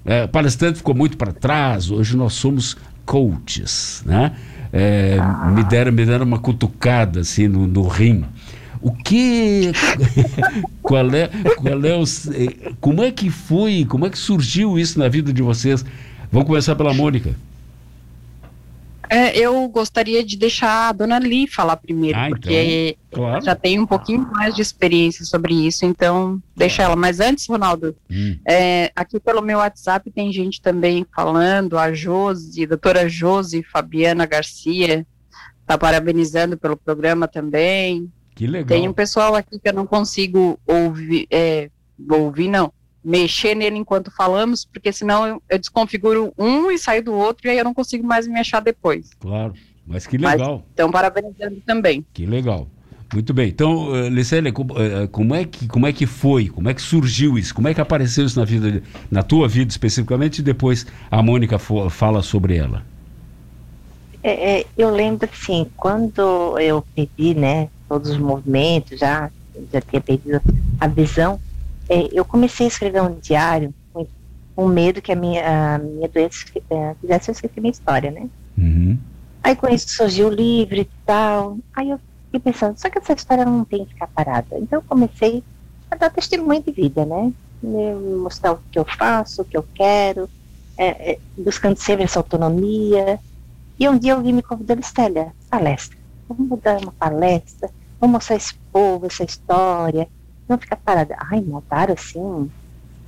É, palestrante ficou muito para trás. Hoje nós somos coaches, né? É, me deram me deram uma cutucada assim no, no rim o que. *laughs* qual é, qual é o, como é que foi, como é que surgiu isso na vida de vocês? Vamos começar pela Mônica. É, eu gostaria de deixar a dona Li falar primeiro, ah, porque então, claro. já tem um pouquinho mais de experiência sobre isso, então deixa ela. Mas antes, Ronaldo, hum. é, aqui pelo meu WhatsApp tem gente também falando, a Josi, a doutora Josi Fabiana Garcia, está parabenizando pelo programa também. Que legal. Tem um pessoal aqui que eu não consigo ouvir, é, ouvir não, mexer nele enquanto falamos, porque senão eu, eu, desconfiguro um e saio do outro e aí eu não consigo mais me achar depois. Claro, mas que legal. Mas, então, parabenizando também. Que legal. Muito bem. Então, uh, Licélia, uh, como, é que, como é que foi? Como é que surgiu isso? Como é que apareceu isso na vida, na tua vida especificamente? E depois a Mônica fala sobre ela. É, é, eu lembro que, sim, quando eu perdi, né, todos os movimentos, já, já tinha perdido a visão, é, eu comecei a escrever um diário com, com medo que a minha, a minha doença é, fizesse eu esquecer minha história, né? Uhum. Aí com isso surgiu o livro e tal. Aí eu fiquei pensando, só que essa história não tem que ficar parada. Então eu comecei a dar testemunho de vida, né? Mostrar o que eu faço, o que eu quero, é, é, buscando sempre essa autonomia. E um dia alguém me convidou, Estélia, palestra. Vamos dar uma palestra, vamos mostrar esse povo, essa história não ficar parada. Ai, montaram assim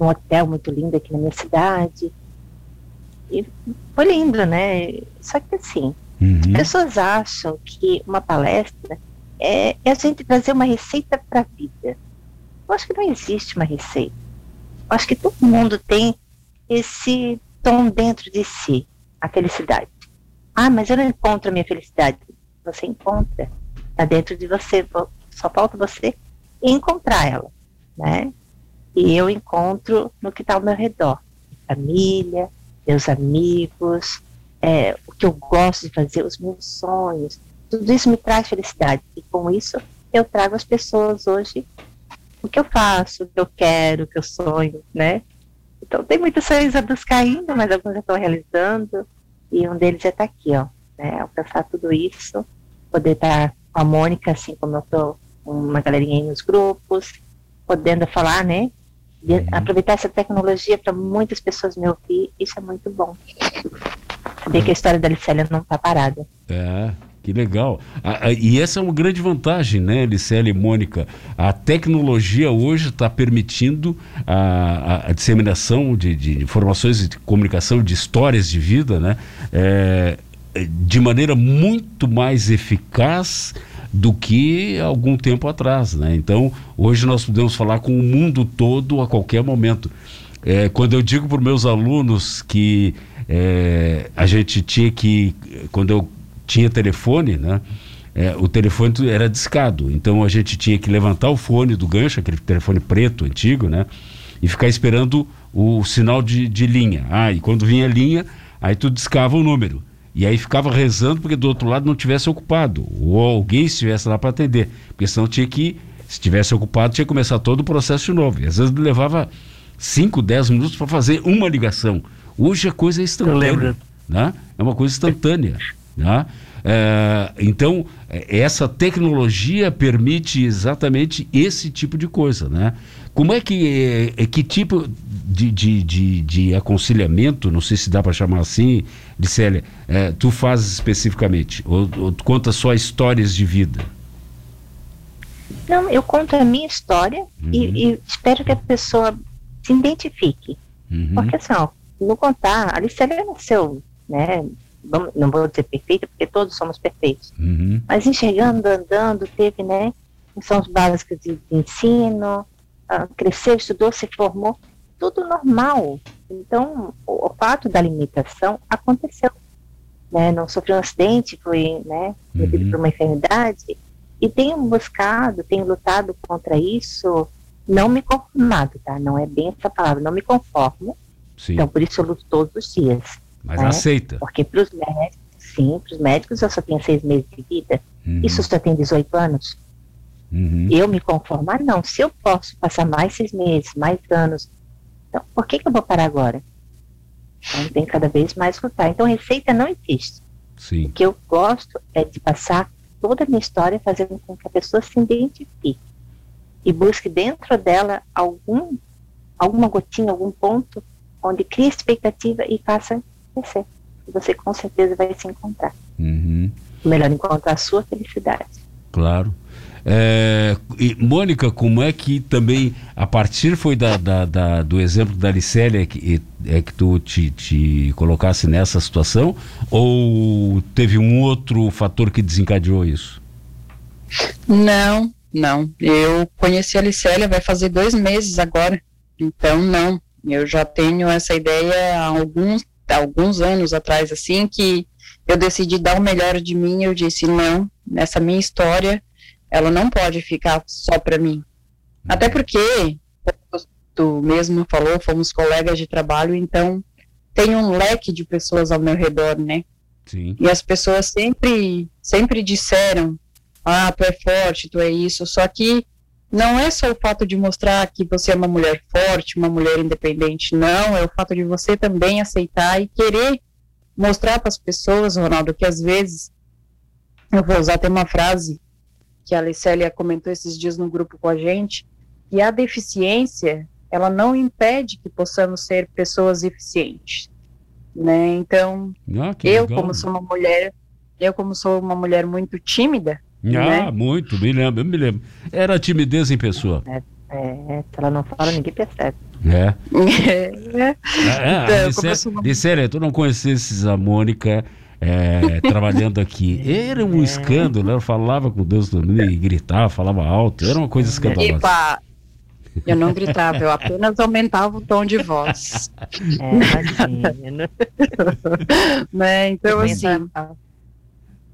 um hotel muito lindo aqui na minha cidade. E foi lindo, né? Só que assim, uhum. as pessoas acham que uma palestra é, é a gente trazer uma receita para a vida. Eu acho que não existe uma receita. Eu acho que todo mundo tem esse tom dentro de si, a felicidade. Ah, mas eu não encontro a minha felicidade. Você encontra. Está dentro de você. Só falta você encontrar ela, né? E eu encontro no que está ao meu redor, família, meus amigos, é, o que eu gosto de fazer, os meus sonhos, tudo isso me traz felicidade. E com isso eu trago às pessoas hoje o que eu faço, o que eu quero, o que eu sonho, né? Então tem muitos sonhos a buscar ainda, mas alguns já estou realizando. E um deles já está aqui, ó. Né? Alcançar tudo isso, poder estar tá com a Mônica, assim como eu estou uma galerinha aí nos grupos, podendo falar, né? uhum. aproveitar essa tecnologia para muitas pessoas me ouvir, isso é muito bom. Saber que a história da Licélia não está parada. É, que legal. e essa é uma grande vantagem, né, Licélia e Mônica? A tecnologia hoje está permitindo a, a, disseminação de, de, informações de comunicação, de histórias de vida, né? É, de maneira muito mais eficaz do que algum tempo atrás, né? Então, hoje nós podemos falar com o mundo todo a qualquer momento. É, quando eu digo para meus alunos que é, a gente tinha que, quando eu tinha telefone, né? É, o telefone era discado, então a gente tinha que levantar o fone do gancho, aquele telefone preto antigo, né? E ficar esperando o sinal de, de linha. Ah, e quando vinha linha, aí tu discava o número. E aí ficava rezando porque do outro lado não tivesse ocupado, ou alguém estivesse lá para atender. Porque senão tinha que, se tivesse ocupado, tinha que começar todo o processo de novo. E às vezes levava 5, 10 minutos para fazer uma ligação. Hoje a coisa é instantânea. Né? É uma coisa instantânea. Né? É, então, é, essa tecnologia permite exatamente esse tipo de coisa. Né? Como é que, é, que tipo de, de, de, de, aconselhamento, não sei se dá para chamar assim, Célia, é, tu fazes especificamente? Ou, ou tu conta só histórias de vida? Não, eu conto a minha história uhum. e, e, espero que a pessoa se identifique. Uhum. Porque assim, ó, no contar, a Licélia nasceu, né? Não vou dizer perfeita, porque todos somos perfeitos. Uhum. Mas enxergando, andando, teve, né? Funções básicas de, de ensino, uh, cresceu, estudou, se formou tudo normal. Então, o, o fato da limitação aconteceu. Né? Não sofreu um acidente, foi né, uhum. por uma enfermidade. E tenho buscado, tenho lutado contra isso, não me conformado, tá? Não é bem essa palavra, não me conformo. Sim. Então, por isso eu luto todos os dias. Mas né? aceita. Porque para os médicos, sim, para os médicos eu só tenho seis meses de vida. Uhum. Isso só tem 18 anos. Uhum. Eu me conformar, não. Se eu posso passar mais seis meses, mais anos, então, por que, que eu vou parar agora? Então, tem cada vez mais lutar. Então, receita não existe. Sim. O que eu gosto é de passar toda a minha história fazendo com que a pessoa se identifique e busque dentro dela algum, alguma gotinha, algum ponto onde crie expectativa e faça crescer. Você com certeza vai se encontrar. Uhum. Melhor encontrar a sua felicidade. Claro. É, Mônica, como é que também, a partir foi da, da, da do exemplo da Licélia que, é que tu te, te colocasse nessa situação ou teve um outro fator que desencadeou isso? Não, não. Eu conheci a Licélia, vai fazer dois meses agora. Então, não. Eu já tenho essa ideia há alguns, há alguns anos atrás, assim, que eu decidi dar o melhor de mim. Eu disse: não, nessa minha história, ela não pode ficar só para mim. Até porque, tu mesmo falou, fomos colegas de trabalho, então tem um leque de pessoas ao meu redor, né? Sim. E as pessoas sempre, sempre disseram: ah, tu é forte, tu é isso. Só que não é só o fato de mostrar que você é uma mulher forte, uma mulher independente, não, é o fato de você também aceitar e querer mostrar para as pessoas, Ronaldo, que às vezes, eu vou usar até uma frase que a Alicélia comentou esses dias no grupo com a gente, que a deficiência, ela não impede que possamos ser pessoas eficientes, né? Então, Ah, eu legal. como sou uma mulher, eu como sou uma mulher muito tímida, Ah, né? muito, me lembro, eu me lembro. Era timidez em pessoa. É, se ela não fala, ninguém percebe. É. *laughs* É, É, é, Então, uma- tu não conhecesses a Mônica é, trabalhando aqui. Era um escândalo, ela falava com Deus do mundo e gritava, falava alto, era uma coisa escandalosa. Epa, eu não gritava, eu apenas aumentava o tom de voz. É, imagina. *laughs* Né? Então, eu, conheço assim, ela,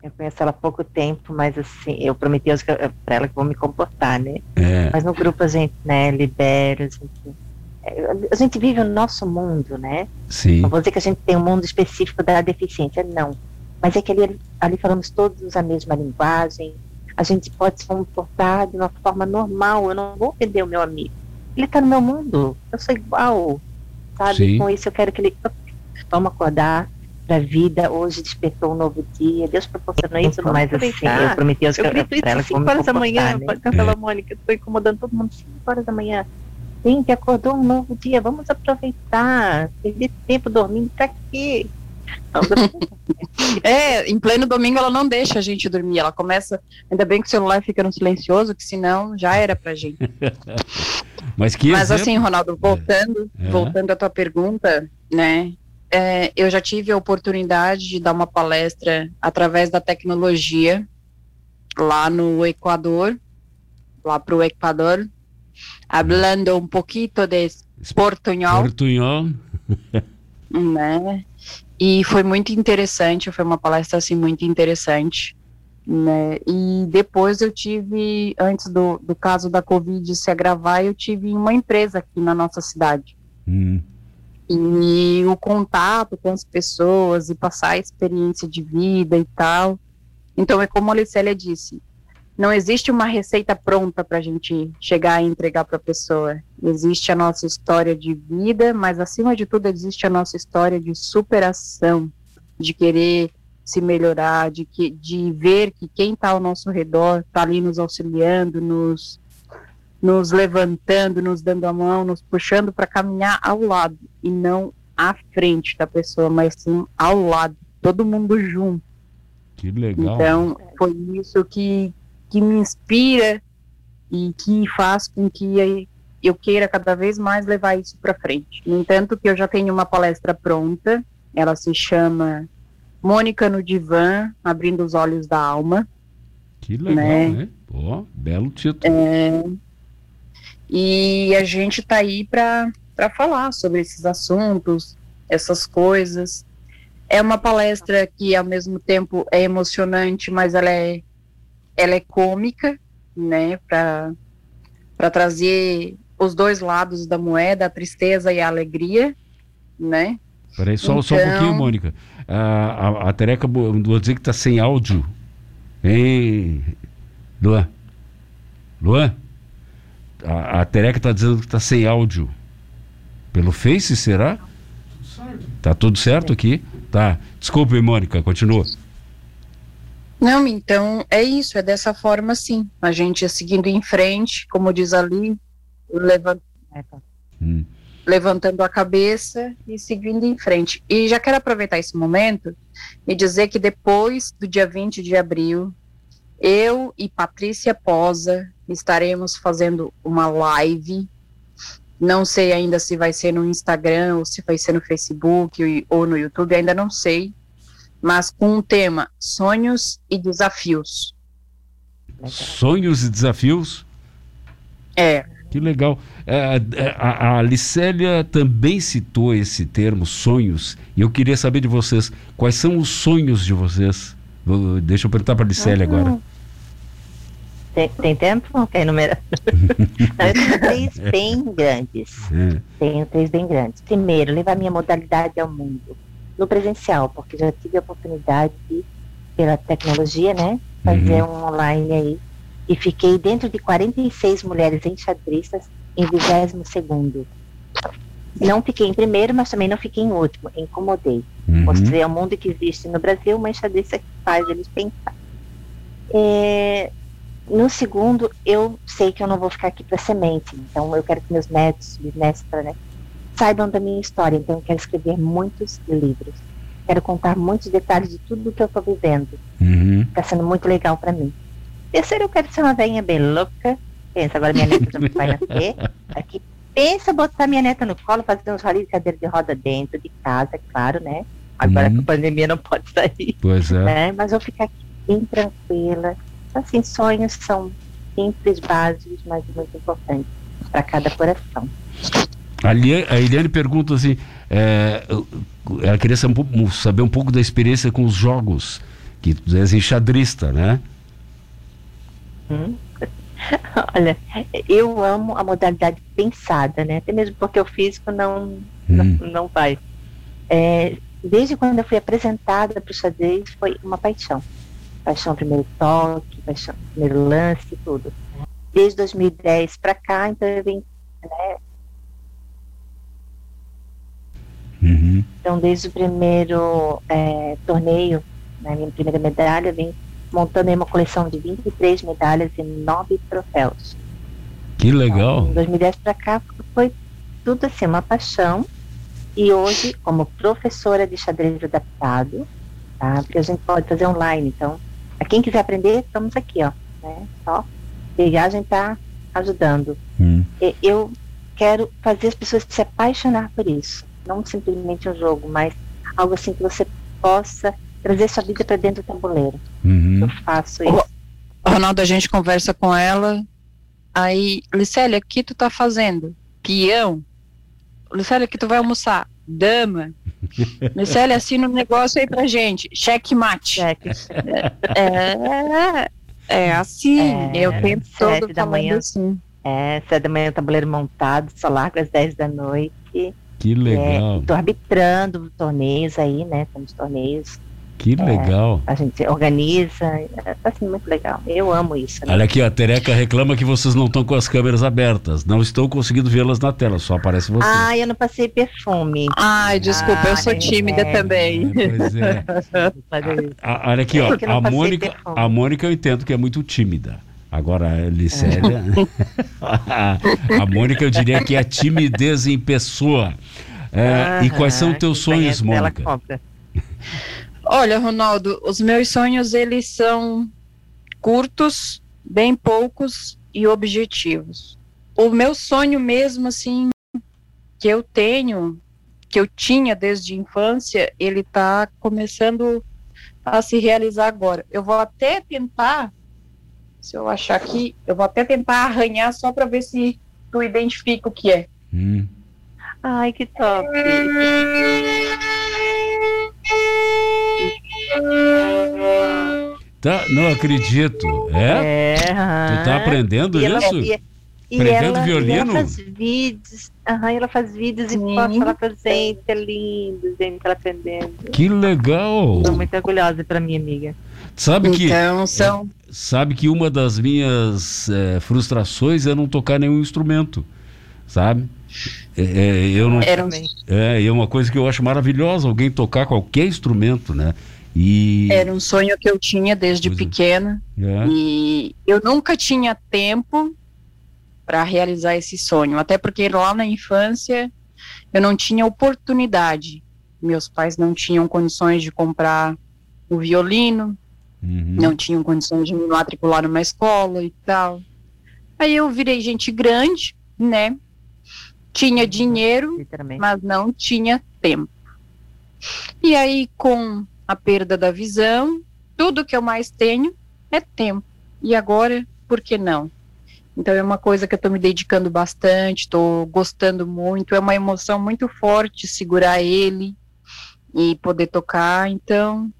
eu conheço ela há pouco tempo, mas assim, eu prometi pra ela que vou me comportar, né? É, Mas no grupo a gente, né, libera, a gente, é, a gente vive o nosso mundo, né? sim. Não vou dizer que a gente tem um mundo específico da deficiência, não. Mas é que ali, ali falamos todos a mesma linguagem, a gente pode se comportar de uma forma normal, eu não vou ofender o meu amigo. Ele está no meu mundo, eu sou igual, sabe? Sim. Com isso eu quero que ele vamos acordar para a vida, hoje despertou um novo dia, Deus proporcionou isso, vamos mas assim, eu prometi aos Eu grito isso que vou 5 me horas da manhã, né? aquela Mônica, tô incomodando todo mundo 5 horas da manhã. Gente, acordou um novo dia, vamos aproveitar. Perder tempo dormindo pra quê? *laughs* É, em pleno domingo ela não deixa a gente dormir, ela começa, ainda bem que o celular fica no silencioso, que senão já era pra gente. *laughs* Mas que Mas exemplo. assim, Ronaldo, voltando, É. voltando à tua pergunta, né? é, eu já tive a oportunidade de dar uma palestra através da tecnologia lá no Equador, lá pro Equador, hablando um pouquito de portunhol, Portunhol. né? E foi muito interessante, foi uma palestra assim muito interessante, né? E depois eu tive, antes do, do caso da Covid se agravar, eu tive uma empresa aqui na nossa cidade. Hum, E o contato com as pessoas e passar a experiência de vida e tal. Então é como a Alicélia disse, não existe uma receita pronta para a gente chegar e entregar para a pessoa. Existe a nossa história de vida, mas acima de tudo existe a nossa história de superação, de querer se melhorar, de, que, de ver que quem está ao nosso redor está ali nos auxiliando, nos, nos levantando, nos dando a mão, nos puxando para caminhar ao lado e não à frente da pessoa, mas sim ao lado, todo mundo junto. que legal. Então, foi isso que, que me inspira e que faz com que eu queira cada vez mais levar isso para frente. No entanto, que eu já tenho uma palestra pronta, ela se chama Mônica no Divã, Abrindo os Olhos da Alma. que legal, né? né? Pô, belo título. É, e a gente está aí para falar sobre esses assuntos, essas coisas. É uma palestra que, ao mesmo tempo, é emocionante, mas ela é, ela é cômica, né? Para trazer os dois lados da moeda, a tristeza e a alegria, né? Peraí, só, só um Então- pouquinho, Mônica. A, a, a Tereca, vou dizer que tá sem áudio. Hein, Luan? Luan? A, a Tereca tá dizendo que tá sem áudio. Pelo Face, será? Tá tudo certo aqui? Tá. Desculpe, Mônica, continua. Não, então é isso, é dessa forma sim. A gente seguindo em frente, como diz ali, levantando É, tá. Hum. levantando a cabeça e seguindo em frente. E já quero aproveitar esse momento e dizer que depois do dia 20 de abril, eu e Patrícia Posa estaremos fazendo uma live. Não sei ainda se vai ser no Instagram ou se vai ser no Facebook ou no YouTube, ainda não sei. Mas com o tema Sonhos e Desafios. Sonhos e desafios? É, Que legal. É, é, a, a Licélia também citou esse termo, sonhos, e eu queria saber de vocês, quais são os sonhos de vocês? Vou, deixa eu perguntar para a Licélia uhum. agora. Tem, tem tempo? Quer enumerar? *laughs* Não, eu tenho três bem grandes. É. Tenho três bem grandes. Primeiro, levar minha modalidade ao mundo. No presencial, porque já tive a oportunidade de, pela tecnologia, né? Fazer uhum. um online aí e fiquei dentro de 46 mulheres enxadristas em 22 segundo. Não fiquei em primeiro, mas também não fiquei em último, incomodei. Uhum. Mostrei ao mundo que existe no Brasil uma enxadrista que faz eles pensar. É, no segundo, eu sei que eu não vou ficar aqui para semente, então eu quero que meus netos, bisnetos, né, saibam da minha história, então eu quero escrever muitos livros. Quero contar muitos detalhes de tudo que eu estou vivendo. Está uhum. Tá sendo muito legal para mim. Terceiro, eu quero ser uma velhinha bem louca. Pensa, agora minha neta não vai nascer. *laughs* Aqui, pensa botar minha neta no colo, fazer uns rolinhos de cadeira de roda dentro de casa, claro, né? Agora uhum. que a pandemia não pode sair. Pois é. Né? Mas eu ficar aqui bem tranquila. Assim, sonhos são simples, básicos, mas muito importantes para cada coração. A Eliane pergunta assim: é, ela queria saber um pouco da experiência com os jogos, que tu és enxadrista, né? Hum. *laughs* Olha, eu amo a modalidade pensada, né? Até mesmo porque o físico não, hum. não, não vai. É, desde quando eu fui apresentada para o xadrez, foi uma paixão. Paixão primeiro toque, paixão primeiro lance, tudo. Desde 2010 para cá, então eu vim, né? Uhum. Então, desde o primeiro é, torneio, né, minha primeira medalha, vim montando uma coleção de 23 medalhas e 9 troféus. Que legal! Então, em 2010 para cá foi tudo assim, uma paixão. E hoje, como professora de xadrez adaptado, tá? Porque a gente pode fazer online. Então, a quem quiser aprender, estamos aqui, ó. Né? Só pegar, a gente tá ajudando. Hum. Eu quero fazer as pessoas se apaixonar por isso. Não simplesmente um jogo, mas algo assim que você possa trazer sua vida para dentro do tabuleiro. Uhum. Eu faço isso. O Ronaldo, a gente conversa com ela. Aí, Licélia, o que tu tá fazendo? Peão? Licélia, que tu vai almoçar? Dama? *laughs* Licélia, assina um negócio aí pra gente. Cheque mate. *laughs* Cheque. É, é assim. É, eu tento todo da manhã. Assim. É, sete da manhã o tabuleiro montado, só largo às 10 da noite. Que legal. Estou é, arbitrando torneios aí, né? Temos torneios que é, legal. A gente organiza, é assim, muito legal. Eu amo isso. Né? Olha aqui, a Tereca reclama que vocês não estão com as câmeras abertas. Não estou conseguindo vê-las na tela, só aparece você. Ah, eu não passei perfume. Ai, desculpa, ah, eu sou tímida é. também. Pois é. *laughs* a, a, olha aqui, ó, a Mônica, a Mônica eu entendo que é muito tímida. Agora, a Licélia. *laughs* a Mônica, eu diria que é a timidez em pessoa. É, e quais são teus sonhos, Mônica? Olha, Ronaldo, os meus sonhos eles são curtos, bem poucos e objetivos. O meu sonho mesmo assim que eu tenho, que eu tinha desde a infância, ele está começando a se realizar agora. Eu vou até tentar, se eu achar aqui, eu vou até tentar arranhar só para ver se tu identifica o que é. Hum. Ai, que top! Tá, não acredito. É? é tu tá aprendendo e isso? Ela, e, e ela, violino? ela faz vídeos, aham, ela faz vídeos Sim. e posta lá pra gente, é lindo, gente, ela aprendendo. Que legal! Estou muito orgulhosa pra minha amiga. Sabe que, então, são... sabe que uma das minhas é, frustrações é não tocar nenhum instrumento, sabe? É, é, eu não, é, é uma coisa que eu acho maravilhosa, alguém tocar qualquer instrumento, né? E... Era um sonho que eu tinha desde pois pequena. É. E eu nunca tinha tempo para realizar esse sonho. Até porque lá na infância eu não tinha oportunidade. Meus pais não tinham condições de comprar o violino, uhum. não tinham condições de me matricular numa escola e tal. Aí eu virei gente grande, né? Tinha dinheiro, mas não tinha tempo. E aí, com a perda da visão, tudo que eu mais tenho é tempo. E agora, por que não? Então é uma coisa que eu estou me dedicando bastante, estou gostando muito, é uma emoção muito forte segurar ele e poder tocar, então.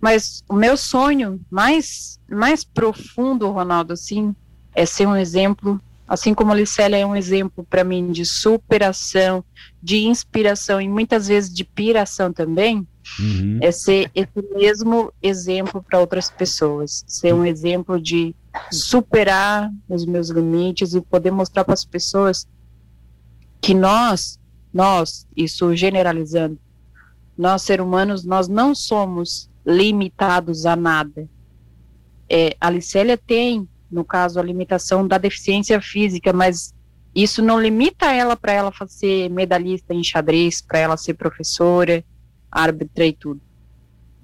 Mas o meu sonho mais mais profundo, Ronaldo, assim, é ser um exemplo, assim como a Licélia é um exemplo para mim de superação, de inspiração e muitas vezes de piração também. Uhum. É ser esse mesmo exemplo para outras pessoas, ser um exemplo de superar os meus limites e poder mostrar para as pessoas que nós, nós, isso generalizando, nós seres humanos, nós não somos limitados a nada. É, a Licélia tem, no caso, a limitação da deficiência física, mas isso não limita ela para ela ser medalhista em xadrez, para ela ser professora, árbitra e tudo.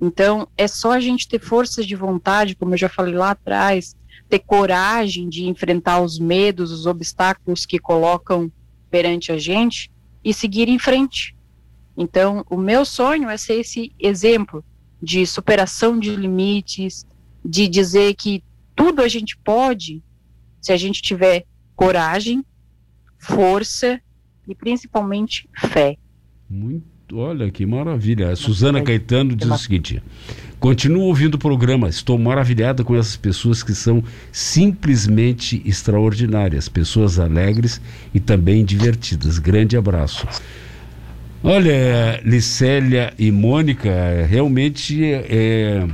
Então, é só a gente ter força de vontade, como eu já falei lá atrás, ter coragem de enfrentar os medos, os obstáculos que colocam perante a gente e seguir em frente. Então, o meu sonho é ser esse exemplo de superação de limites, de dizer que tudo a gente pode se a gente tiver coragem, força e principalmente fé. Muito Olha que maravilha. A Suzana Caetano diz o seguinte: continuo ouvindo o programa, estou maravilhada com essas pessoas que são simplesmente extraordinárias, pessoas alegres e também divertidas. Grande abraço. Olha, Licélia e Mônica, realmente é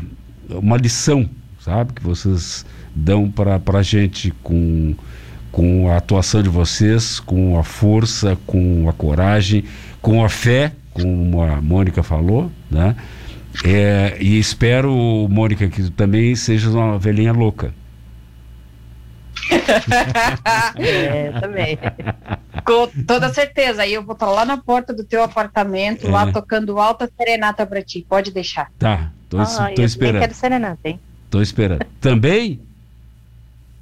uma lição, sabe, que vocês dão para a gente com, com a atuação de vocês, com a força, com a coragem, com a fé como a Mônica falou, né? É, e espero, Mônica, que tu também seja uma velhinha louca. *laughs* é, também. Com toda certeza. Aí eu vou estar lá na porta do teu apartamento, é. lá tocando alta serenata para ti. Pode deixar. Tá, tô, ah, tô eu esperando. Eu quero serenata, hein? Tô esperando. Também?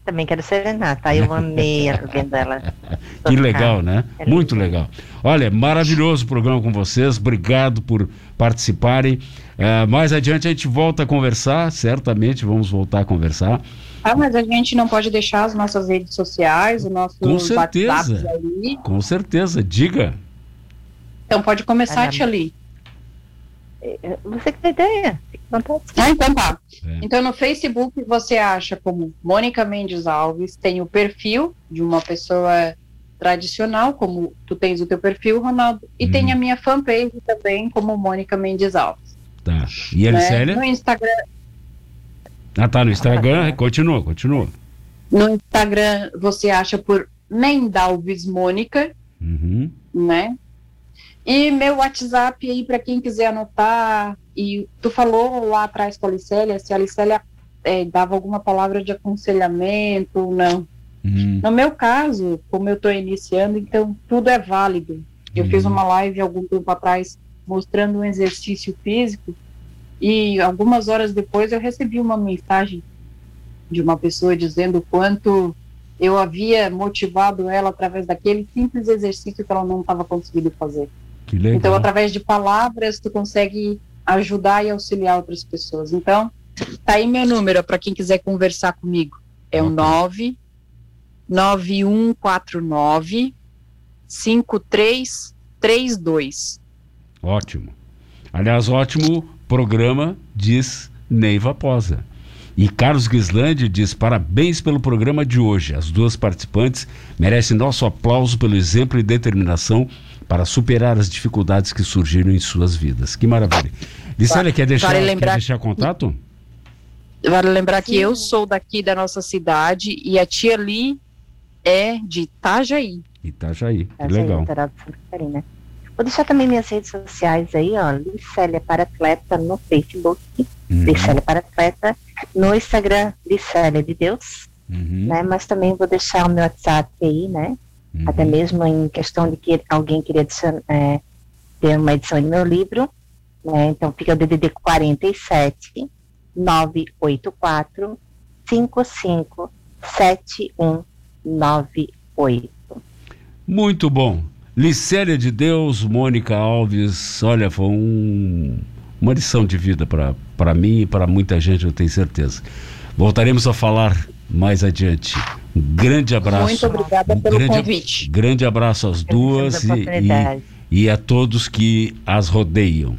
Também quero serenata. Eu amei vendo ela. *laughs* que legal, né? É Muito legal. Olha, maravilhoso o programa com vocês. Obrigado por participarem. É, mais adiante a gente volta a conversar, certamente vamos voltar a conversar. Ah, mas a gente não pode deixar as nossas redes sociais, o nosso Com certeza. Ali. Com certeza, diga. Então pode começar, Tia Li. É, você que tem ideia. Ah, então tá. É. Então no Facebook você acha como Mônica Mendes Alves, tem o perfil de uma pessoa tradicional, como tu tens o teu perfil, Ronaldo, e tem uhum. a minha fanpage também, como Mônica Mendes Alves. Tá. E a né? No Instagram. Ah, tá. No Instagram, continua, continua. No Instagram você acha por Mendalves Mônica, uhum. né? E meu WhatsApp aí para quem quiser anotar. E tu falou lá atrás com a Alicélia se a Alicélia é, dava alguma palavra de aconselhamento ou não. Uhum. No meu caso, como eu estou iniciando, então tudo é válido. Eu uhum. fiz uma live algum tempo atrás mostrando um exercício físico e algumas horas depois eu recebi uma mensagem de uma pessoa dizendo o quanto eu havia motivado ela através daquele simples exercício que ela não estava conseguindo fazer. Então, através de palavras, tu consegue ajudar e auxiliar outras pessoas. Então, tá aí meu número para quem quiser conversar comigo. É o 9 9149 5332. Ótimo. Aliás, ótimo programa, diz Neiva Posa. E Carlos Gislandi diz: parabéns pelo programa de hoje. As duas participantes merecem nosso aplauso pelo exemplo e determinação para superar as dificuldades que surgiram em suas vidas. Que maravilha. Licélia, quer deixar, vale lembrar... quer deixar contato? Vale lembrar que eu sou daqui da nossa cidade e a tia Li é de Itajaí. Itajaí, que legal. Vou deixar também minhas redes sociais aí, ó, Licélia para Atleta no Facebook, uhum. Licélia para Atleta, no Instagram, Licélia de Deus, uhum. né, mas também vou deixar o meu WhatsApp aí, né, uhum. até mesmo em questão de que alguém queria é, ter uma edição de meu livro, né, então fica o DDD 47 984 55 71 98. Muito bom. Licélia de Deus, Mônica Alves, olha, foi um, uma lição de vida para mim e para muita gente, eu tenho certeza. Voltaremos a falar mais adiante. Grande abraço. Muito obrigada pelo grande, convite. Grande abraço às duas e, e, e a todos que as rodeiam.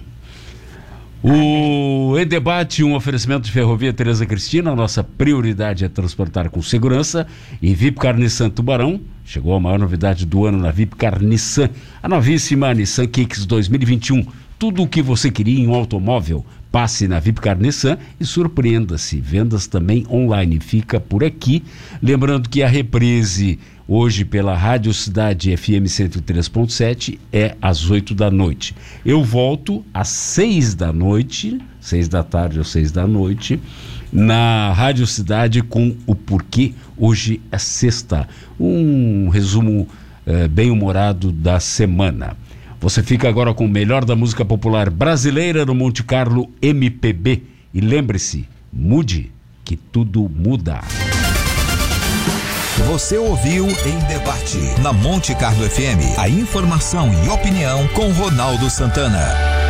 O Em Debate, um oferecimento de Ferrovia Tereza Cristina, nossa prioridade é transportar com segurança. E VIP Carniçan Tubarão, chegou a maior novidade do ano na VIP Carniçan, a novíssima Nissan Kicks 2021. Tudo o que você queria em um automóvel, passe na VIP Carniçan e surpreenda-se. Vendas também online. Fica por aqui. Lembrando que a reprise hoje pela Rádio Cidade FM 103.7 é às 8 da noite. Eu volto às 6 da noite, 6 da tarde ou 6 da noite, na Rádio Cidade com o porquê hoje é sexta. Um resumo eh, bem humorado da semana. Você fica agora com o melhor da música popular brasileira no Monte Carlo MPB. E lembre-se, mude, que tudo muda. Você ouviu em debate na Monte Carlo FM a informação e opinião com Ronaldo Santana.